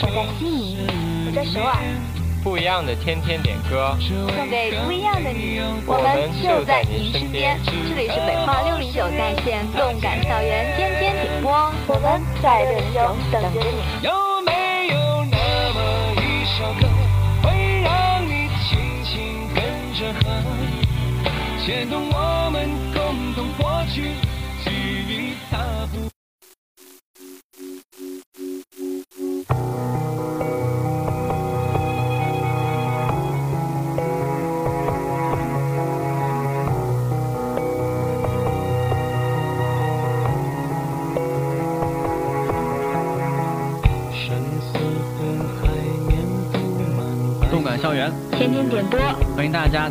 我在悉尼，我在首尔。不一样的天天点歌，送给不一样的你，我们就在您身边。这里是北化六零九在线动感校园天天点播，我们在六零九等着你。有没有那么一首歌，会让你轻轻跟着和，牵动我们共同过去，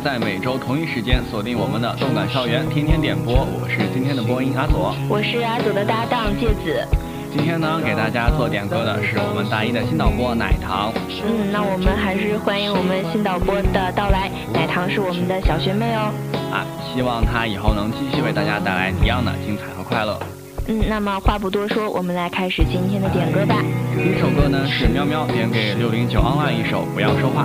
在每周同一时间锁定我们的动感校园天天点播。我是今天的播音阿左，我是阿左的搭档芥子。今天呢，给大家做点歌的是我们大一的新导播奶糖。嗯，那我们还是欢迎我们新导播的到来。奶糖是我们的小学妹哦。啊，希望她以后能继续为大家带来一样的精彩和快乐。嗯，那么话不多说，我们来开始今天的点歌吧。第一首歌呢是喵喵点给六零九 online 一首《不要说话》。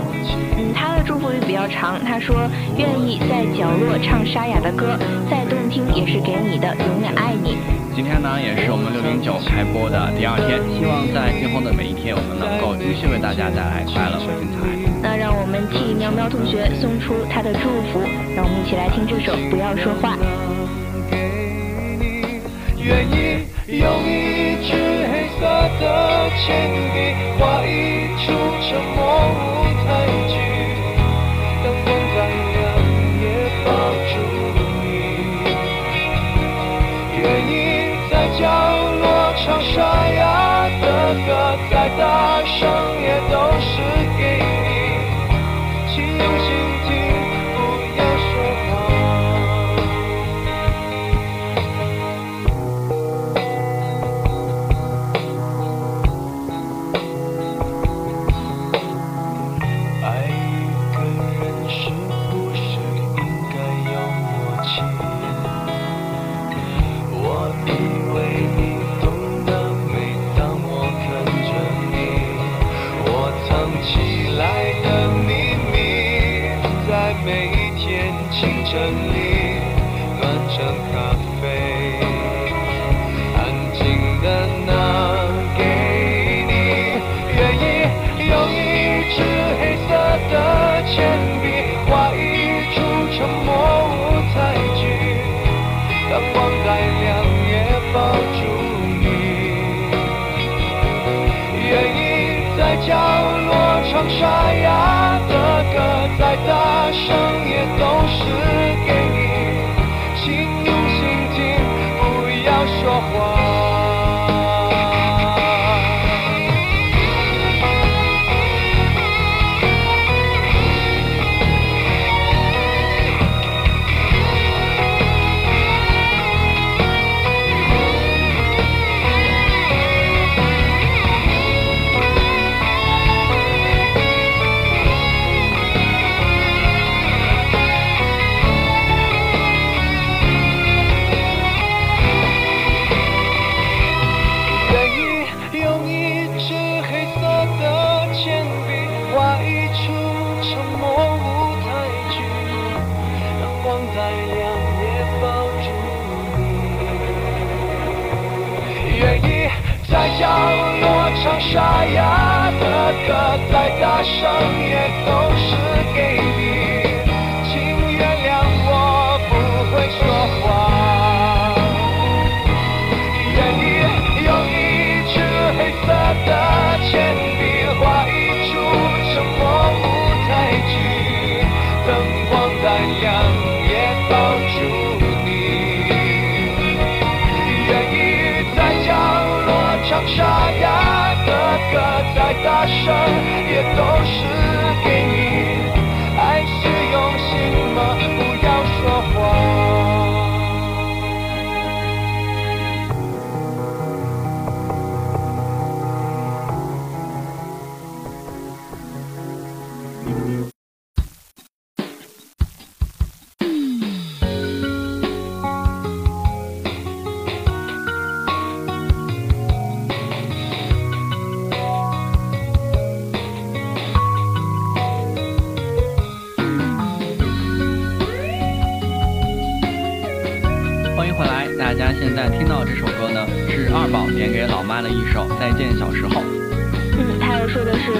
嗯，他的祝福语比较长，他说愿意在角落唱沙哑的歌，再动听也是给你的，永远爱你。今天呢也是我们六零九开播的第二天，希望在今后的每一天，我们能够继续为大家带来快乐和精彩。那让我们替喵喵同学送出他的祝福，让我们一起来听这首《不要说话》。愿意用一支黑色的铅笔画一出沉默舞台剧，灯光再亮也抱住你。愿意在角落唱沙哑的歌，再大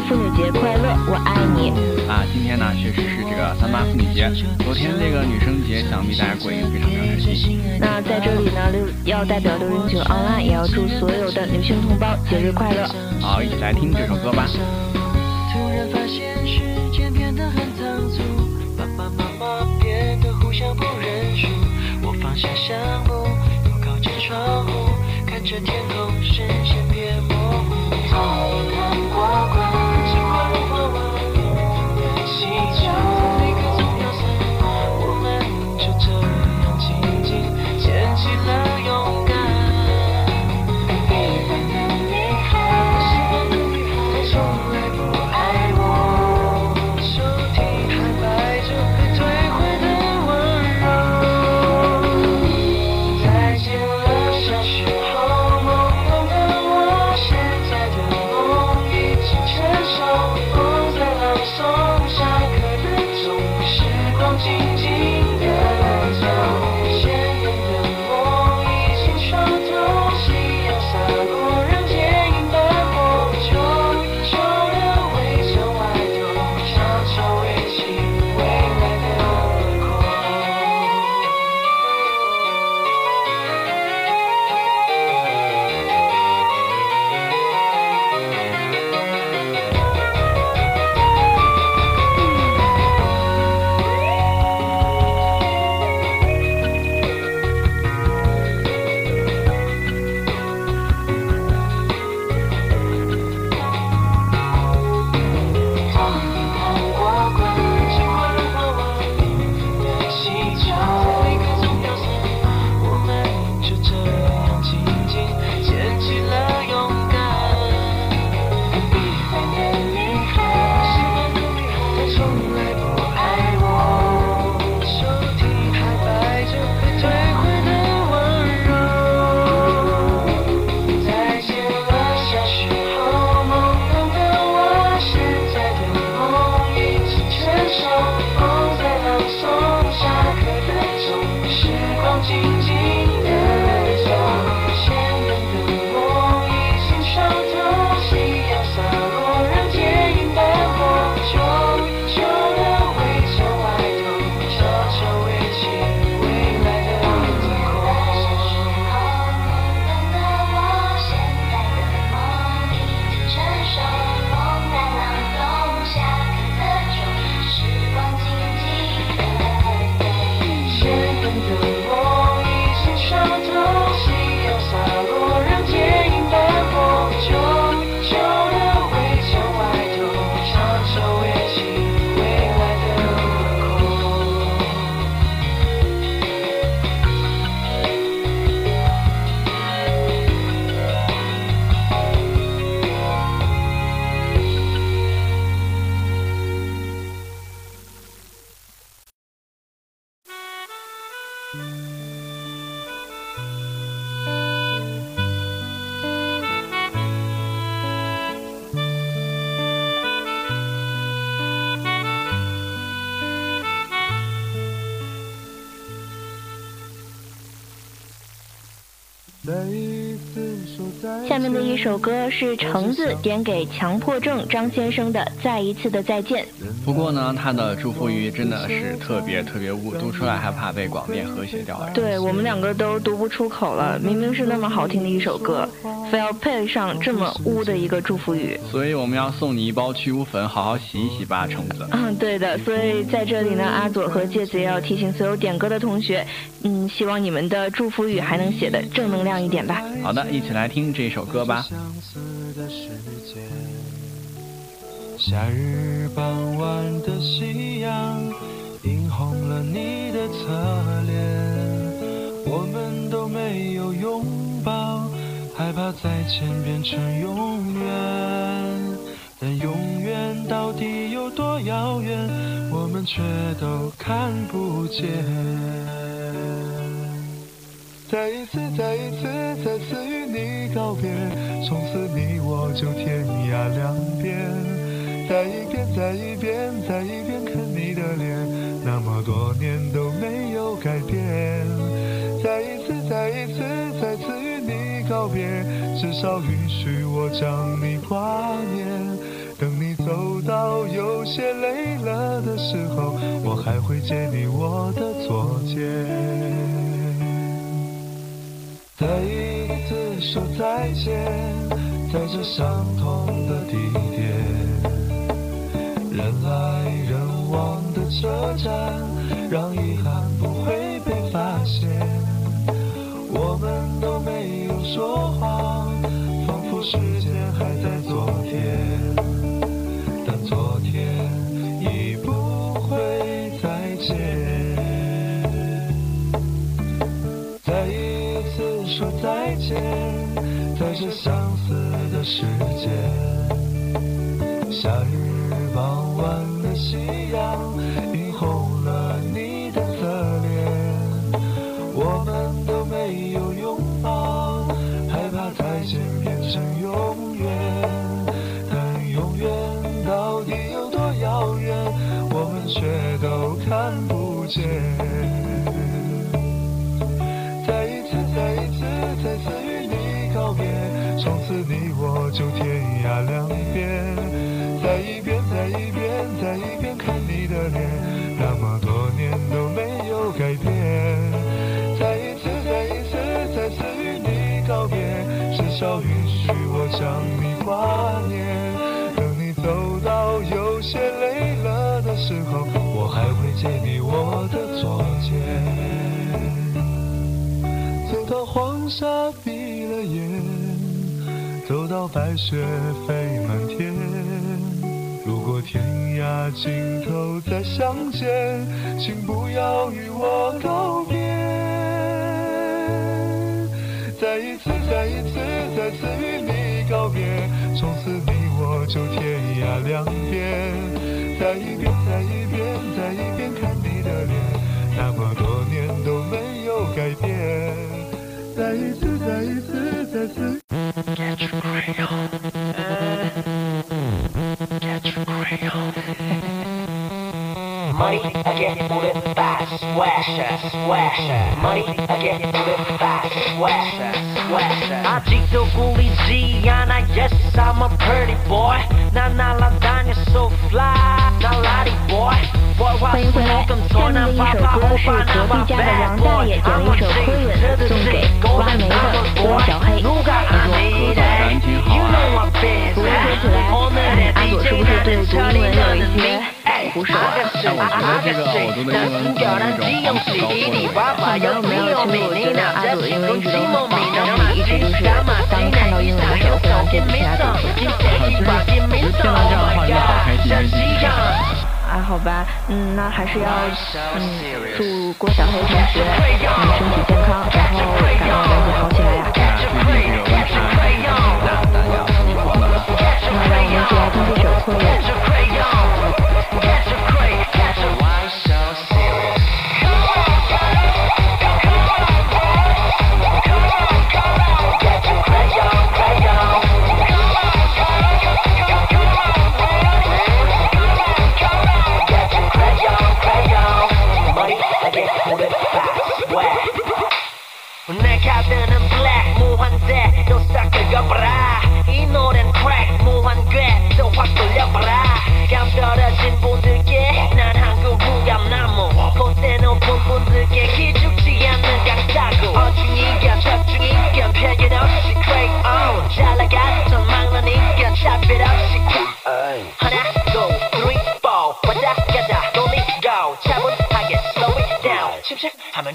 妇女节快乐，我爱你。啊，今天呢确实是这个三八妇女节，昨天这个女生节，想必大家过也非常非常开心。那在这里呢，六要代表六零九 online，也要祝所有的女性同胞节日快乐。好，一起来听这首歌吧。突然发现时间变得很仓促，爸爸妈妈变得互相不认输。我放下，又靠窗户，看着天空，视线变模糊。的一首歌是橙子点给强迫症张先生的《再一次的再见》。不过呢，他的祝福语真的是特别特别污，读出来还怕被广电和谐掉。对我们两个都读不出口了，明明是那么好听的一首歌，非要配上这么污的一个祝福语。所以我们要送你一包去污粉，好好洗一洗吧，橙子。嗯，对的。所以在这里呢，阿左和介子也要提醒所有点歌的同学，嗯，希望你们的祝福语还能写的正能量一点吧。好的，一起来听这首歌吧。夏日傍晚的夕阳，映红了你的侧脸。我们都没有拥抱，害怕再见变成永远。但永远到底有多遥远，我们却都看不见。再一次，再一次，再次与你告别，从此你我就天涯两边。再一遍，再一遍，再一遍看你的脸，那么多年都没有改变。再一次，再一次，再次与你告别，至少允许我将你挂念。等你走到有些累了的时候，我还会借你我的左肩。再一次说再见，在这相同的地点。人来人往的车站，让遗憾不会被发现。我们都没有说谎，仿佛时间还在昨天，但昨天已不会再见。再一次说再见，在这相似的时间，夏日。傍晚的夕阳映红了你的侧脸，我们都没有拥抱，害怕再见变成永远。但永远到底有多遥远，我们却都看不见。白雪飞满天。如果天涯尽头再相见，请不要与我告别。再一次，再一次，再次与你告别，从此你我就天涯两边。再一遍，再一遍，再一遍看你的脸，那么多年都没有改变。再一次，再一次，再次。crayon. Catch a crayon. Money again bude fast, slasher, slasher. Money again bude fast, slasher, slasher. Agito Guliziana, yes, I'm a pretty boy. Na na ladanya so fly, na ladi boy. Boy, why smoke 下面的一首歌是隔壁家的王大爷点了一首《亏吻》，送给挖煤的郭小黑。阿左，哥哥感情好啊。不过说起来，阿左是不是对读英文有一些不熟？像我觉得这个我读的英文可能那种高坡的没有没有，其实我觉得阿左的英文一直都很棒，而且一直就是当看到英文的时候会让戒指其他动作。就是就是听到这样的话就好开心，开心。啊，好吧，嗯，那还是要嗯祝郭小黑同学嗯身体健康，然后感冒赶紧好起来呀。那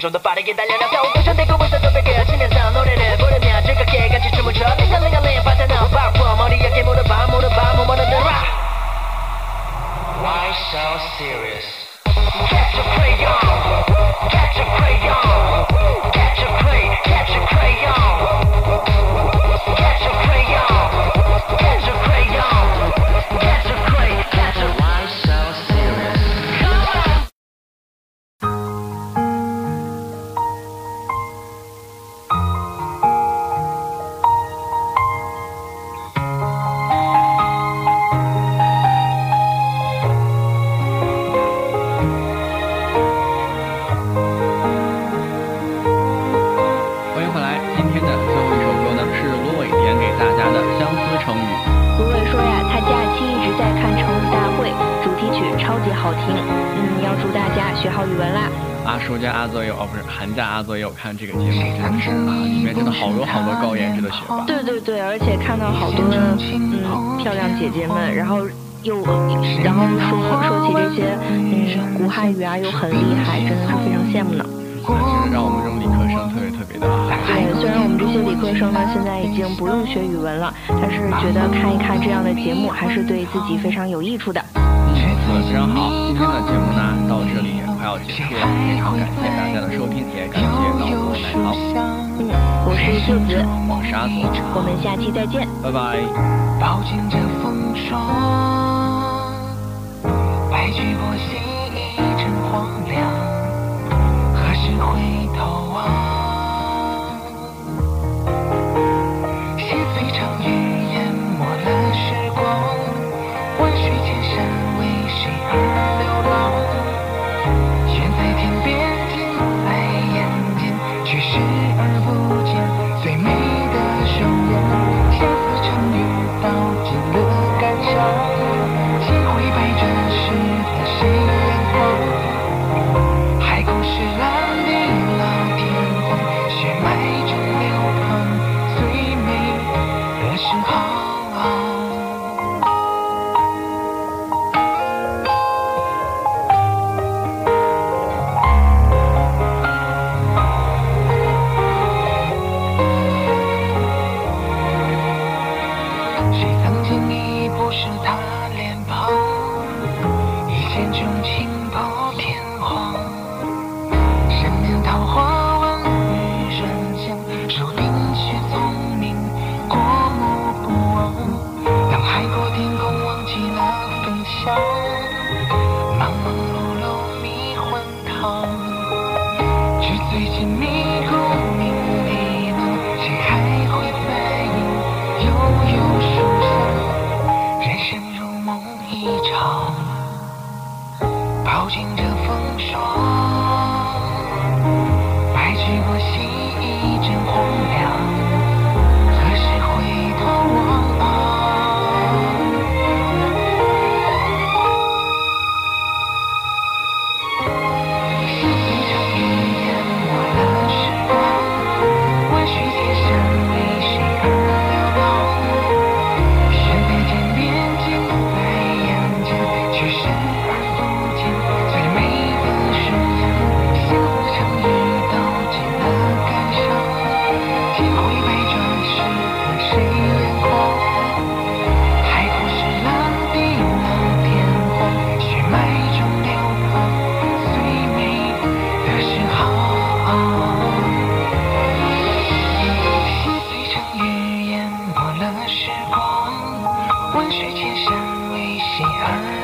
Joga para a guidalhada pra o 家学好语文啦！啊，暑假阿作也有哦，不是寒假阿作也有看这个节目，真的是啊，里面真的好多好多高颜值的学霸。对对对，而且看到好多嗯漂亮姐姐们，然后又然后说说起这些嗯古汉语啊，又很厉害，真的是非常羡慕呢。那是让我们这种理科生特别特别的对，虽然我们这些理科生呢现在已经不用学语文了，但是觉得看一看这样的节目还是对自己非常有益处的。嗯，说的非常好。今天的节目呢到这里也快要结束了，非常感谢大家的收听，也感谢导播奶桃，嗯，我是柚子，我是阿左，我们下期再见。拜拜。饱经着风霜，白驹过隙，一阵荒凉。何时回万水千为心而